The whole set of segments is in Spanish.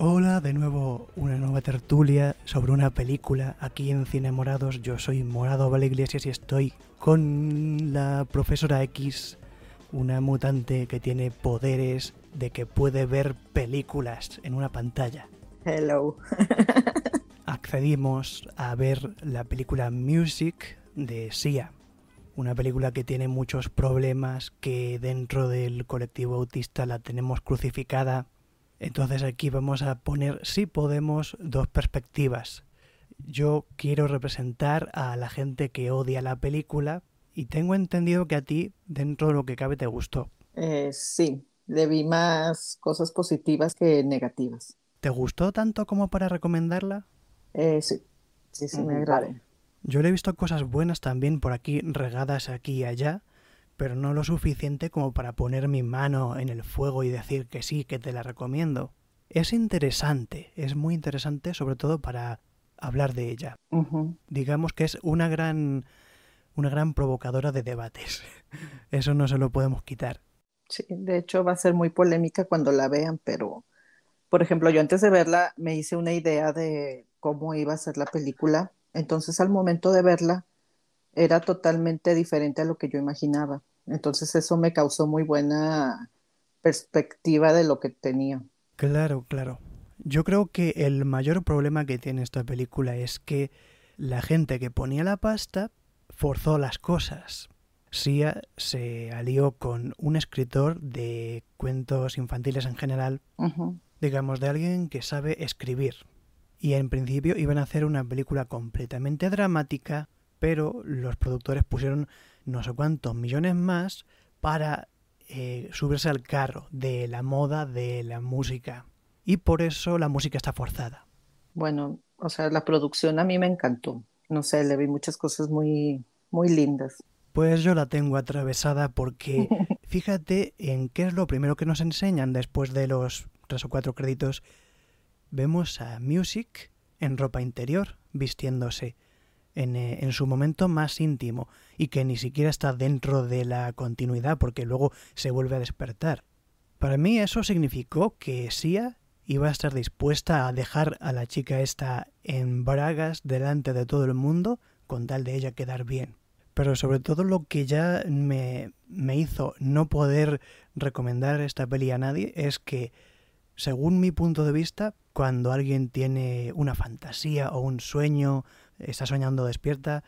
Hola, de nuevo una nueva tertulia sobre una película aquí en Cine Morados. Yo soy Morado Vale Iglesias y estoy con la profesora X, una mutante que tiene poderes de que puede ver películas en una pantalla. Hello. Accedimos a ver la película Music de Sia, una película que tiene muchos problemas, que dentro del colectivo autista la tenemos crucificada. Entonces aquí vamos a poner, si podemos, dos perspectivas. Yo quiero representar a la gente que odia la película y tengo entendido que a ti, dentro de lo que cabe, te gustó. Eh, sí, le vi más cosas positivas que negativas. ¿Te gustó tanto como para recomendarla? Eh, sí, sí, sí, me agrada. Yo le he visto cosas buenas también por aquí, regadas aquí y allá, pero no lo suficiente como para poner mi mano en el fuego y decir que sí, que te la recomiendo. Es interesante, es muy interesante sobre todo para hablar de ella. Digamos que es una gran una gran provocadora de debates. Eso no se lo podemos quitar. Sí, de hecho va a ser muy polémica cuando la vean, pero por ejemplo, yo antes de verla me hice una idea de cómo iba a ser la película, entonces al momento de verla era totalmente diferente a lo que yo imaginaba. Entonces eso me causó muy buena perspectiva de lo que tenía. Claro, claro. Yo creo que el mayor problema que tiene esta película es que la gente que ponía la pasta forzó las cosas. Sia se alió con un escritor de cuentos infantiles en general, digamos, de alguien que sabe escribir. Y en principio iban a hacer una película completamente dramática, pero los productores pusieron no sé cuántos millones más para eh, subirse al carro de la moda de la música. Y por eso la música está forzada. Bueno, o sea, la producción a mí me encantó. No sé, le vi muchas cosas muy, muy lindas. Pues yo la tengo atravesada porque fíjate en qué es lo primero que nos enseñan después de los tres o cuatro créditos. Vemos a Music en ropa interior, vistiéndose en, eh, en, su momento más íntimo y que ni siquiera está dentro de la continuidad porque luego se vuelve a despertar. Para mí eso significó que Sia iba a estar dispuesta a dejar a la chica esta en bragas delante de todo el mundo con tal de ella quedar bien. Pero sobre todo lo que ya me, me hizo no poder recomendar esta peli a nadie es que, según mi punto de vista, cuando alguien tiene una fantasía o un sueño, está soñando despierta,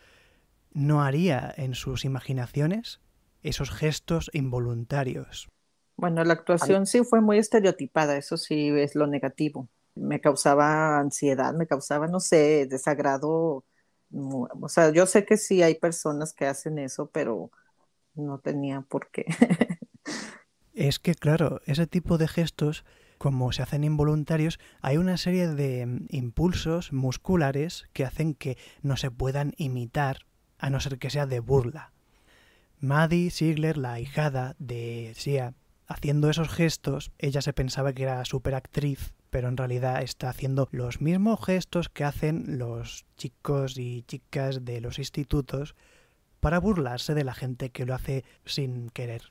no haría en sus imaginaciones esos gestos involuntarios. Bueno, la actuación sí fue muy estereotipada, eso sí es lo negativo. Me causaba ansiedad, me causaba, no sé, desagrado o sea, yo sé que sí hay personas que hacen eso, pero no tenía por qué. es que, claro, ese tipo de gestos, como se hacen involuntarios, hay una serie de mm, impulsos musculares que hacen que no se puedan imitar, a no ser que sea de burla. Maddie Ziegler, la hijada de Sia, haciendo esos gestos, ella se pensaba que era superactriz pero en realidad está haciendo los mismos gestos que hacen los chicos y chicas de los institutos para burlarse de la gente que lo hace sin querer.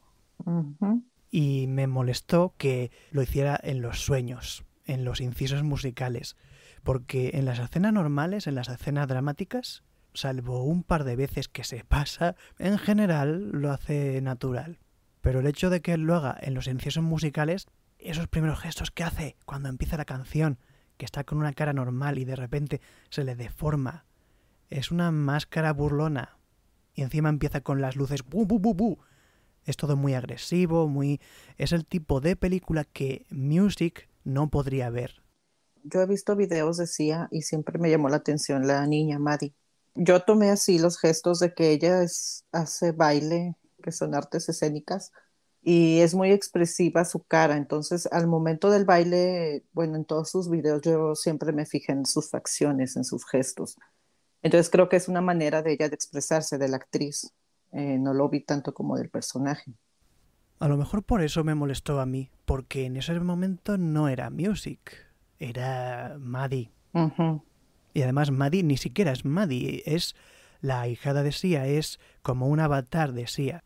Y me molestó que lo hiciera en los sueños, en los incisos musicales, porque en las escenas normales, en las escenas dramáticas, salvo un par de veces que se pasa, en general lo hace natural. Pero el hecho de que lo haga en los incisos musicales esos primeros gestos que hace cuando empieza la canción, que está con una cara normal y de repente se le deforma. Es una máscara burlona. Y encima empieza con las luces bu bu bu bu. Es todo muy agresivo, muy es el tipo de película que Music no podría ver. Yo he visto videos de y siempre me llamó la atención la niña Maddie. Yo tomé así los gestos de que ella hace baile, que son artes escénicas, y es muy expresiva su cara. Entonces, al momento del baile, bueno, en todos sus videos yo siempre me fijé en sus facciones, en sus gestos. Entonces, creo que es una manera de ella de expresarse, de la actriz. Eh, no lo vi tanto como del personaje. A lo mejor por eso me molestó a mí, porque en ese momento no era Music, era Maddie. Y además Maddie ni siquiera es Maddie, es la hijada de Sia, es como un avatar de Sia.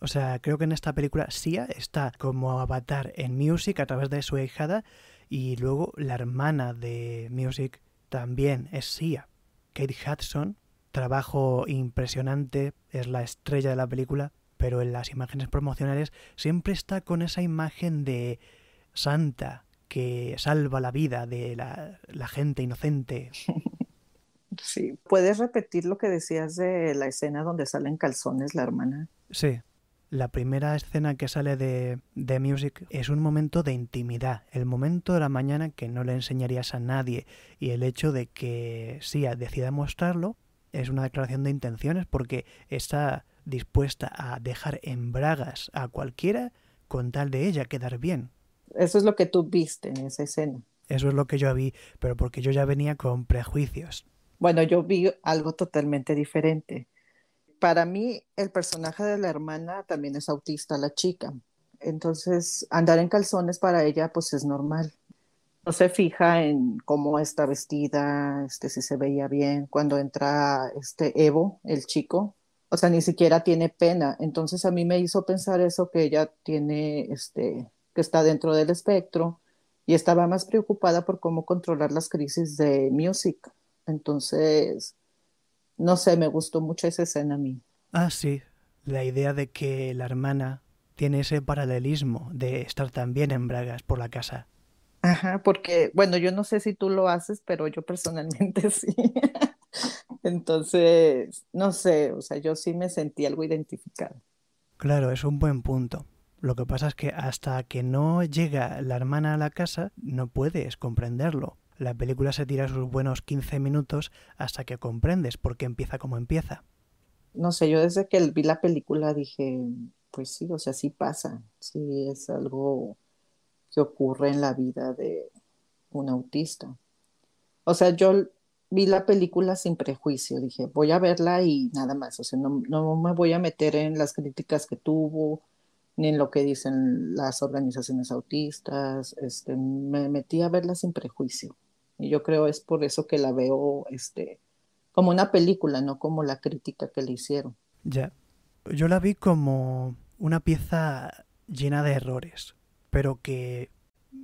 O sea, creo que en esta película Sia está como avatar en Music a través de su hijada Y luego la hermana de Music también es Sia. Kate Hudson, trabajo impresionante, es la estrella de la película, pero en las imágenes promocionales siempre está con esa imagen de santa que salva la vida de la, la gente inocente. Sí, ¿puedes repetir lo que decías de la escena donde salen calzones la hermana? Sí, la primera escena que sale de, de Music es un momento de intimidad, el momento de la mañana que no le enseñarías a nadie y el hecho de que Sia decida mostrarlo es una declaración de intenciones porque está dispuesta a dejar en bragas a cualquiera con tal de ella quedar bien. Eso es lo que tú viste en esa escena. Eso es lo que yo vi, pero porque yo ya venía con prejuicios. Bueno, yo vi algo totalmente diferente para mí el personaje de la hermana también es autista, la chica. Entonces, andar en calzones para ella pues es normal. No se fija en cómo está vestida, este, si se veía bien. Cuando entra este Evo, el chico, o sea, ni siquiera tiene pena. Entonces a mí me hizo pensar eso que ella tiene, este, que está dentro del espectro y estaba más preocupada por cómo controlar las crisis de music. Entonces, no sé, me gustó mucho esa escena a mí. Ah, sí, la idea de que la hermana tiene ese paralelismo de estar también en bragas por la casa. Ajá, porque, bueno, yo no sé si tú lo haces, pero yo personalmente sí. Entonces, no sé, o sea, yo sí me sentí algo identificado. Claro, es un buen punto. Lo que pasa es que hasta que no llega la hermana a la casa, no puedes comprenderlo. La película se tira sus buenos 15 minutos hasta que comprendes por qué empieza como empieza. No sé, yo desde que vi la película dije, pues sí, o sea, sí pasa, sí es algo que ocurre en la vida de un autista. O sea, yo vi la película sin prejuicio, dije, voy a verla y nada más, o sea, no, no me voy a meter en las críticas que tuvo, ni en lo que dicen las organizaciones autistas, este, me metí a verla sin prejuicio. Y yo creo es por eso que la veo este, como una película, no como la crítica que le hicieron. Ya. Yo la vi como una pieza llena de errores, pero que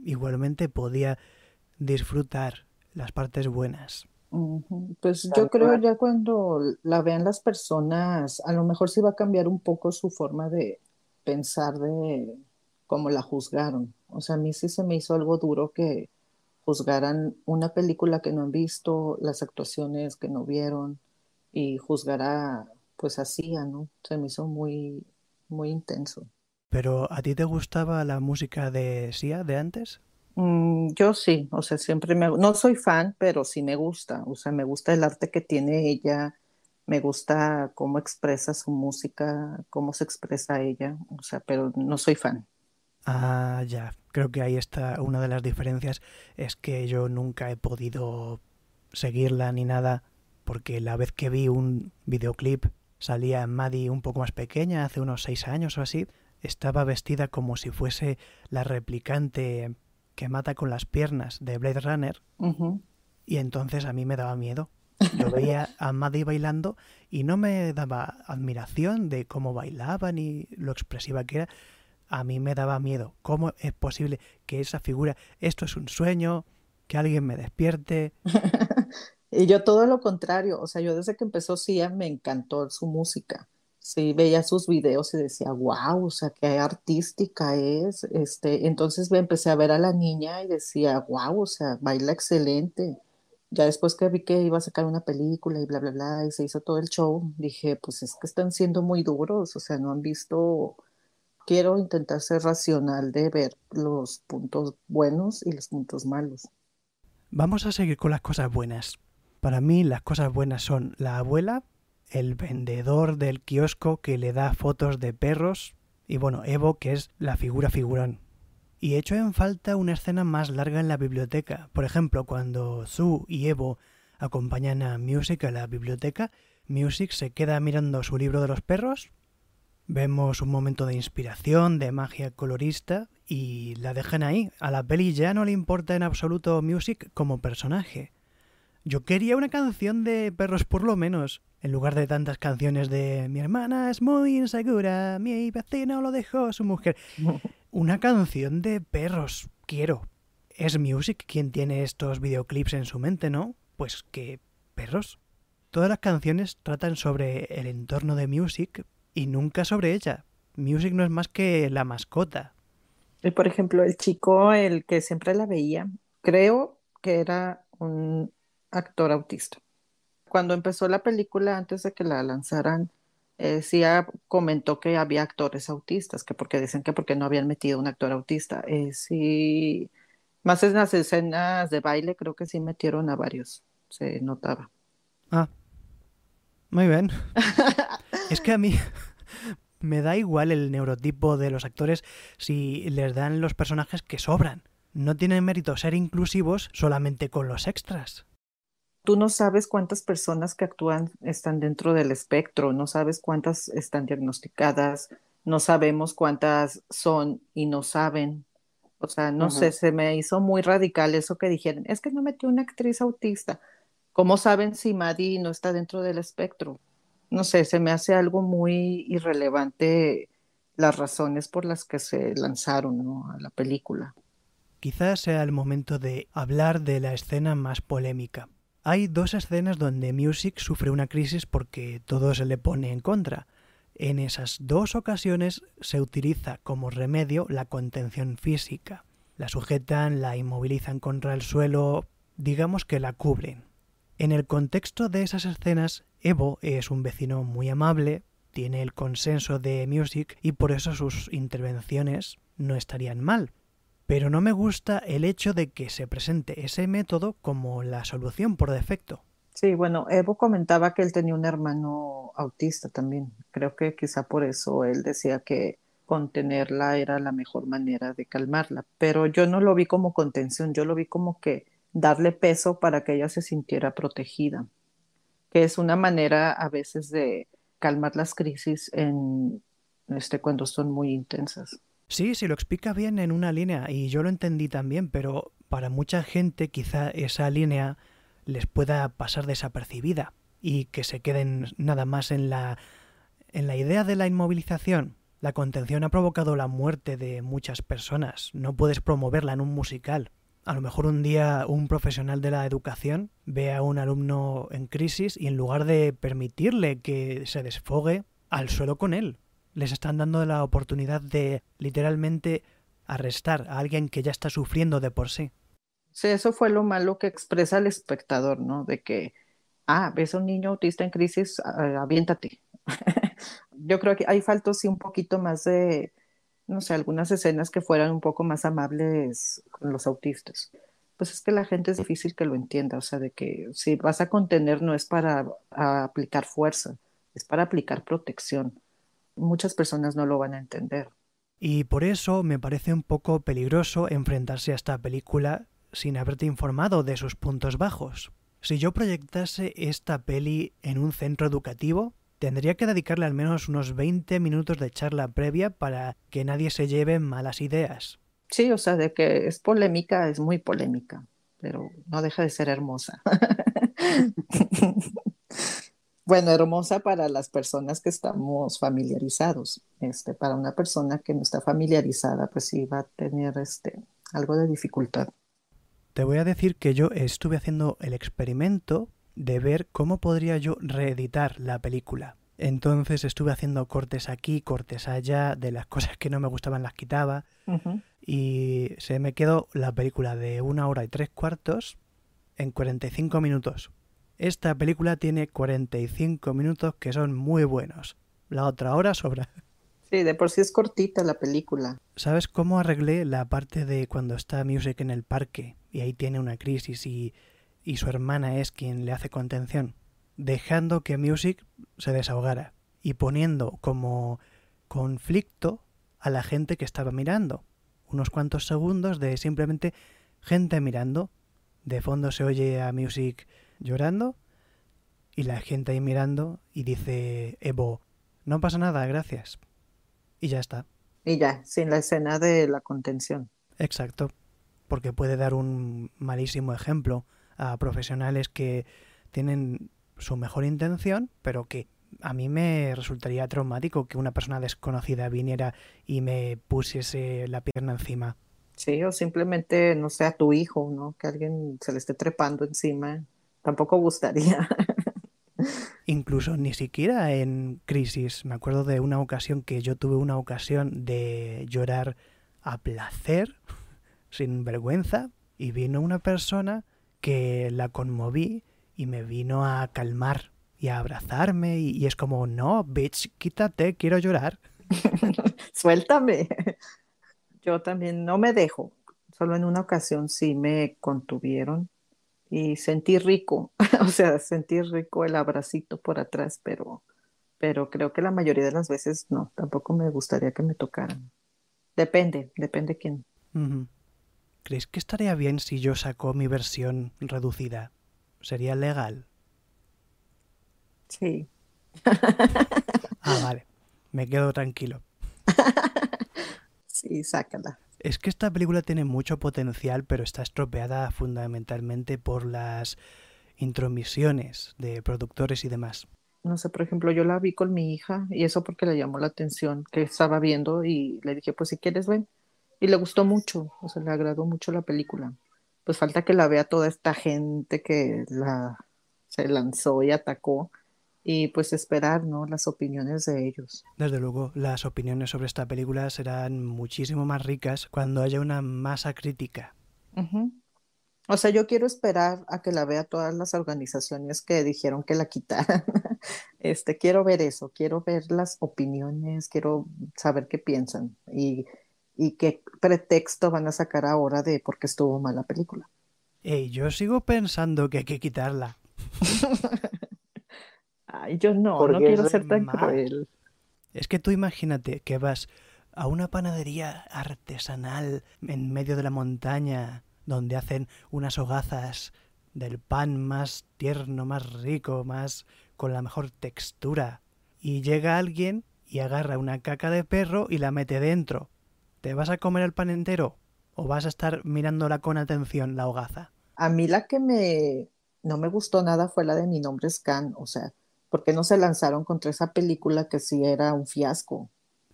igualmente podía disfrutar las partes buenas. Pues yo creo ya cuando la vean las personas, a lo mejor sí va a cambiar un poco su forma de pensar de cómo la juzgaron. O sea, a mí sí se me hizo algo duro que juzgaran una película que no han visto, las actuaciones que no vieron y juzgará pues así, ¿no? Se me hizo muy, muy intenso. ¿Pero a ti te gustaba la música de Sia de antes? Mm, yo sí, o sea, siempre me... No soy fan, pero sí me gusta, o sea, me gusta el arte que tiene ella, me gusta cómo expresa su música, cómo se expresa ella, o sea, pero no soy fan. Ah, ya. Creo que ahí está una de las diferencias. Es que yo nunca he podido seguirla ni nada. Porque la vez que vi un videoclip salía Maddie un poco más pequeña, hace unos seis años o así. Estaba vestida como si fuese la replicante que mata con las piernas de Blade Runner. Y entonces a mí me daba miedo. Yo veía a Maddie bailando y no me daba admiración de cómo bailaba ni lo expresiva que era, a mí me daba miedo. ¿Cómo es posible que esa figura, esto es un sueño, que alguien me despierte? y yo todo lo contrario, o sea, yo desde que empezó Sia me encantó su música. Sí, veía sus videos y decía, wow, o sea, qué artística es. Este, entonces me empecé a ver a la niña y decía, wow, o sea, baila excelente. Ya después que vi que iba a sacar una película y bla, bla, bla, y se hizo todo el show, dije, pues es que están siendo muy duros, o sea, no han visto quiero intentar ser racional de ver los puntos buenos y los puntos malos. Vamos a seguir con las cosas buenas. Para mí las cosas buenas son la abuela, el vendedor del kiosco que le da fotos de perros y bueno, Evo que es la figura figurón. Y he hecho en falta una escena más larga en la biblioteca. Por ejemplo, cuando Sue y Evo acompañan a Music a la biblioteca, Music se queda mirando su libro de los perros Vemos un momento de inspiración, de magia colorista y la dejan ahí. A la peli ya no le importa en absoluto Music como personaje. Yo quería una canción de perros por lo menos, en lugar de tantas canciones de mi hermana es muy insegura, mi vecino lo dejó su mujer. Una canción de perros, quiero. es Music quien tiene estos videoclips en su mente, ¿no? Pues que perros. Todas las canciones tratan sobre el entorno de Music y nunca sobre ella. Music no es más que la mascota. Y por ejemplo, el chico, el que siempre la veía, creo que era un actor autista. Cuando empezó la película, antes de que la lanzaran, eh, sí comentó que había actores autistas, que porque dicen que porque no habían metido un actor autista. Eh, sí, más en las escenas de baile, creo que sí metieron a varios, se notaba. Ah, muy bien. es que a mí me da igual el neurotipo de los actores si les dan los personajes que sobran. No tiene mérito ser inclusivos solamente con los extras tú no sabes cuántas personas que actúan están dentro del espectro, no sabes cuántas están diagnosticadas, no sabemos cuántas son y no saben. O sea, no sé, se me hizo muy radical eso que dijeron, es que no metió una actriz autista. ¿Cómo saben si Maddie no está dentro del espectro? No sé, se me hace algo muy irrelevante las razones por las que se lanzaron a la película. Quizás sea el momento de hablar de la escena más polémica, hay dos escenas donde Music sufre una crisis porque todo se le pone en contra. En esas dos ocasiones se utiliza como remedio la contención física. La sujetan, la inmovilizan contra el suelo, digamos que la cubren. En el contexto de esas escenas, Evo es un vecino muy amable, tiene el consenso de Music y por eso sus intervenciones no estarían mal. Pero no me gusta el hecho de que se presente ese método como la solución por defecto. Sí, bueno, Evo comentaba que él tenía un hermano autista también. Creo que quizá por eso él decía que contenerla era la mejor manera de calmarla. Pero yo no lo vi como contención, yo lo vi como que darle peso para que ella se sintiera protegida, que es una manera a veces de calmar las crisis en este cuando son muy intensas. Sí, sí, lo explica bien en una línea y yo lo entendí también, pero para mucha gente quizá esa línea les pueda pasar desapercibida y que se queden nada más en la en la idea de la inmovilización. La contención ha provocado la muerte de muchas personas. No puedes promoverla en un musical. A lo mejor un día un profesional de la educación ve a un alumno en crisis y en lugar de permitirle que se desfogue, al suelo con él les están dando la oportunidad de literalmente arrestar a alguien que ya está sufriendo de por sí. Sí, eso fue lo malo que expresa el espectador, ¿no? De que, ah, ves a un niño autista en crisis, aviéntate. Yo creo que hay falta sí un poquito más de, no sé, algunas escenas que fueran un poco más amables con los autistas. Pues es que la gente es difícil que lo entienda, o sea, de que si vas a contener no es para aplicar fuerza, es para aplicar protección muchas personas no lo van a entender. Y por eso me parece un poco peligroso enfrentarse a esta película sin haberte informado de sus puntos bajos. Si yo proyectase esta peli en un centro educativo, tendría que dedicarle al menos unos 20 minutos de charla previa para que nadie se lleve malas ideas. Sí, o sea, de que es polémica, es muy polémica, pero no deja de ser hermosa. bueno, hermosa para las personas que estamos familiarizados. Este, para una persona que no está familiarizada, pues sí va a tener este, algo de dificultad. Te voy a decir que yo estuve haciendo el experimento de ver cómo podría yo reeditar la película. Entonces estuve haciendo cortes aquí, cortes allá, de las cosas que no me gustaban las quitaba. Y se me quedó la película de una hora y tres cuartos en 45 minutos. Esta película tiene 45 minutos que son muy buenos. La otra hora sobra. Sí, de por sí es cortita la película. ¿Sabes cómo arreglé la parte de cuando está Music en el parque y ahí tiene una crisis y, y su hermana es quien le hace contención? Dejando que Music se desahogara y poniendo como conflicto a la gente que estaba mirando. Unos cuantos segundos de simplemente gente mirando. De fondo se oye a Music llorando y la gente ahí mirando y dice Evo, no pasa nada, gracias. Y ya está. Y ya, sin la escena de la contención. Exacto, porque puede dar un malísimo ejemplo a profesionales que tienen su mejor intención, pero que a mí me resultaría traumático que una persona desconocida viniera y me pusiese la pierna encima. Sí, o simplemente, no sé, a tu hijo, ¿no? Que alguien se le esté trepando encima. Tampoco gustaría. Incluso ni siquiera en crisis. Me acuerdo de una ocasión que yo tuve una ocasión de llorar a placer, sin vergüenza, y vino una persona que la conmoví y me vino a calmar y a abrazarme y, y es como, no, bitch, quítate, quiero llorar. Suéltame. Yo también no me dejo. Solo en una ocasión sí me contuvieron y sentí rico, o sea, sentí rico el abracito por atrás, pero, pero creo que la mayoría de las veces no, tampoco me gustaría que me tocaran. Depende, depende quién. ¿Crees que estaría bien si yo saco mi versión reducida? ¿Sería legal? Sí. Ah, vale. Me quedo tranquilo. Sí, sácala. Es que esta película tiene mucho potencial, pero está estropeada fundamentalmente por las intromisiones de productores y demás. No sé, por ejemplo, yo la vi con mi hija y eso porque le llamó la atención que estaba viendo y le dije, pues si quieres ven. Y le gustó mucho, o sea, le agradó mucho la película. Pues falta que la vea toda esta gente que la se lanzó y atacó y pues esperar, ¿no? Las opiniones de ellos. Desde luego, las opiniones sobre esta película serán muchísimo más ricas cuando haya una masa crítica. O sea, yo quiero esperar a que la vea todas las organizaciones que dijeron que la quitaran. Este, quiero ver eso, quiero ver las opiniones, quiero saber qué piensan y, y qué pretexto van a sacar ahora de por qué estuvo mal la película. Ey, yo sigo pensando que hay que quitarla. Ay, yo no, ¿Por no quiero es ser tan mal? cruel. Es que tú imagínate que vas a una panadería artesanal en medio de la montaña donde hacen unas hogazas del pan más tierno, más rico, más con la mejor textura. Y llega alguien y agarra una caca de perro y la mete dentro. ¿Te vas a comer el pan entero? ¿O vas a estar mirándola con atención la hogaza? A mí la que me no me gustó nada fue la de Mi nombre es Khan, o sea, ¿por qué no se lanzaron contra esa película que sí era un fiasco?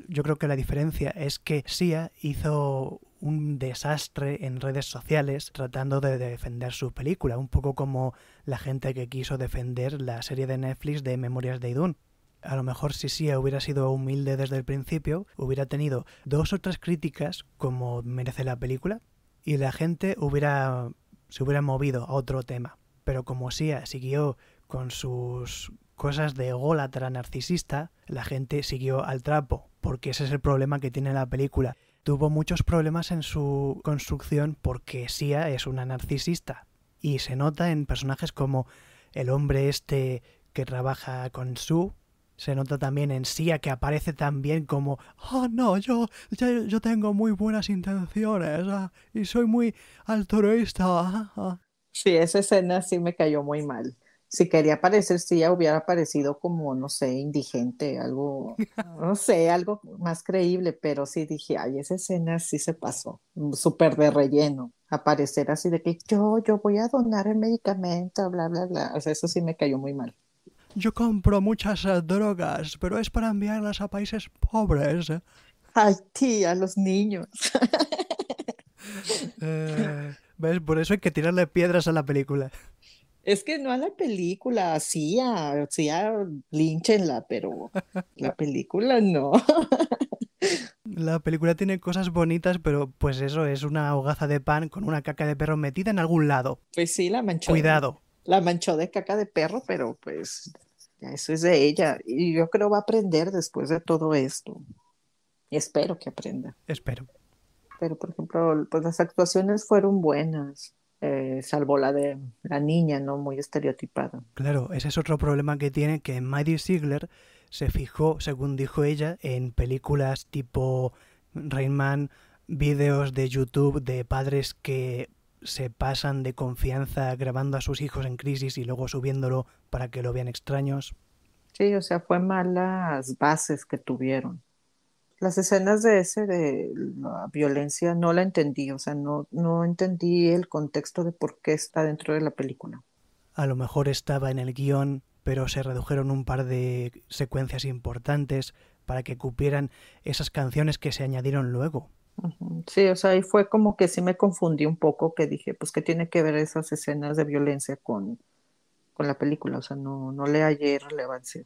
Yo creo que la diferencia es que Sia hizo un desastre en redes sociales tratando de defender su película, un poco como la gente que quiso defender la serie de Netflix de Memorias de Idún. A lo mejor si Sia hubiera sido humilde desde el principio, hubiera tenido dos o tres críticas como merece la película y la gente hubiera se hubiera movido a otro tema. Pero como Sia siguió con sus cosas de ególatra narcisista, la gente siguió al trapo, porque ese es el problema que tiene la película. Tuvo muchos problemas en su construcción porque Sia es una narcisista. Y se nota en personajes como el hombre este que trabaja con Sue, se nota también en Sia que aparece también como, oh no, yo, yo, tengo muy buenas intenciones ah, y soy muy altruista. ah". Sí, esa escena sí me cayó muy mal. Si quería parecer, sí, ya hubiera parecido como, no sé, indigente, algo, no sé, algo más creíble, pero sí dije, ay, esa escena sí se pasó, mm, súper de relleno, aparecer así de que yo, yo voy a donar el medicamento, bla, bla, bla, o sea, eso sí me cayó muy mal. Yo compro muchas eh, drogas, pero es para enviarlas a países pobres. Ay, tía, los niños. Eh, ¿Ves? Por eso hay que tirarle piedras a la película. Es que no a la película, sí, a, sí, a pero la película no. La película tiene cosas bonitas, pero pues eso es una hogaza de pan con una caca de perro metida en algún lado. Pues sí, la manchó. Cuidado. La manchó de caca de perro, pero pues eso es de ella. Y yo creo va a aprender después de todo esto. Y espero que aprenda. Espero. Pero, por ejemplo, pues las actuaciones fueron buenas. Eh, salvo la de la niña, ¿no? Muy estereotipada. Claro, ese es otro problema que tiene que Maddie Ziegler se fijó, según dijo ella, en películas tipo Rain Man, vídeos de YouTube de padres que se pasan de confianza grabando a sus hijos en crisis y luego subiéndolo para que lo vean extraños. Sí, o sea, fue malas bases que tuvieron. Las escenas de ese, de la violencia, no la entendí, o sea, no, no entendí el contexto de por qué está dentro de la película. A lo mejor estaba en el guion, pero se redujeron un par de secuencias importantes para que cupieran esas canciones que se añadieron luego. Sí, o sea, ahí fue como que sí me confundí un poco, que dije, pues, ¿qué tiene que ver esas escenas de violencia con, con la película? O sea, no, no le hallé relevancia.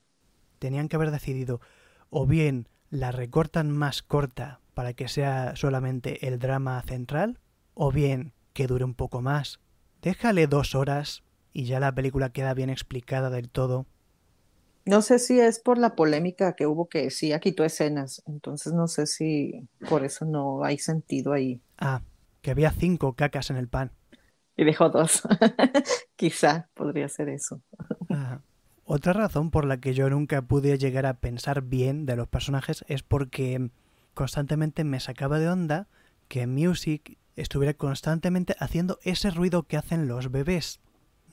Tenían que haber decidido o bien la recortan más corta para que sea solamente el drama central, o bien que dure un poco más. Déjale dos horas y ya la película queda bien explicada del todo. No sé si es por la polémica que hubo que sí ya quitó escenas, entonces no sé si por eso no hay sentido ahí. Ah, que había cinco cacas en el pan. Y dejó dos. Quizá podría ser eso. Ah. Otra razón por la que yo nunca pude llegar a pensar bien de los personajes es porque constantemente me sacaba de onda que Music estuviera constantemente haciendo ese ruido que hacen los bebés.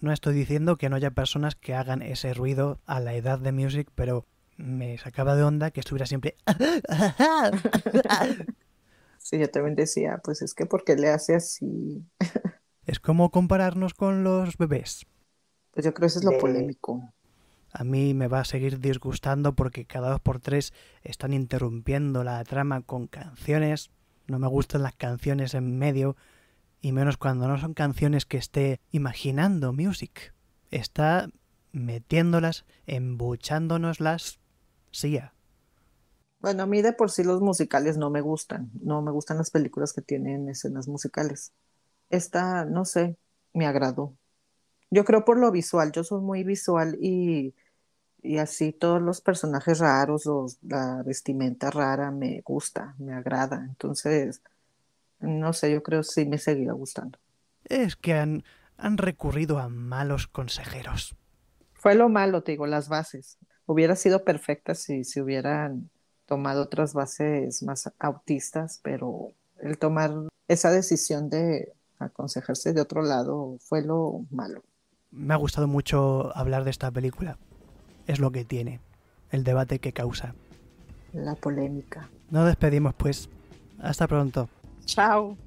No estoy diciendo que no haya personas que hagan ese ruido a la edad de Music, pero me sacaba de onda que estuviera siempre... Sí, yo también decía, pues es que porque le hace así. es como compararnos con los bebés. Pues yo creo que eso es lo De- polémico. A mí me va a seguir disgustando porque cada dos por tres están interrumpiendo la trama con canciones. No me gustan las canciones en medio, y menos cuando no son canciones que esté imaginando music. Está metiéndolas, embuchándonoslas. Sí, ya. Bueno, a mí de por sí los musicales no me gustan. No me gustan las películas que tienen escenas musicales. Esta, no sé, me agradó. Yo creo por lo visual, yo soy muy visual y, y así todos los personajes raros, los, la vestimenta rara me gusta, me agrada. Entonces, no sé, yo creo sí me seguirá gustando. Es que han, han recurrido a malos consejeros. Fue lo malo, te digo, las bases. Hubiera sido perfecta si se hubieran tomado otras bases más autistas, pero el tomar esa decisión de aconsejarse de otro lado fue lo malo. Me ha gustado mucho hablar de esta película es lo que tiene, el debate que causa. La polémica. Nos despedimos pues. Hasta pronto. Chao.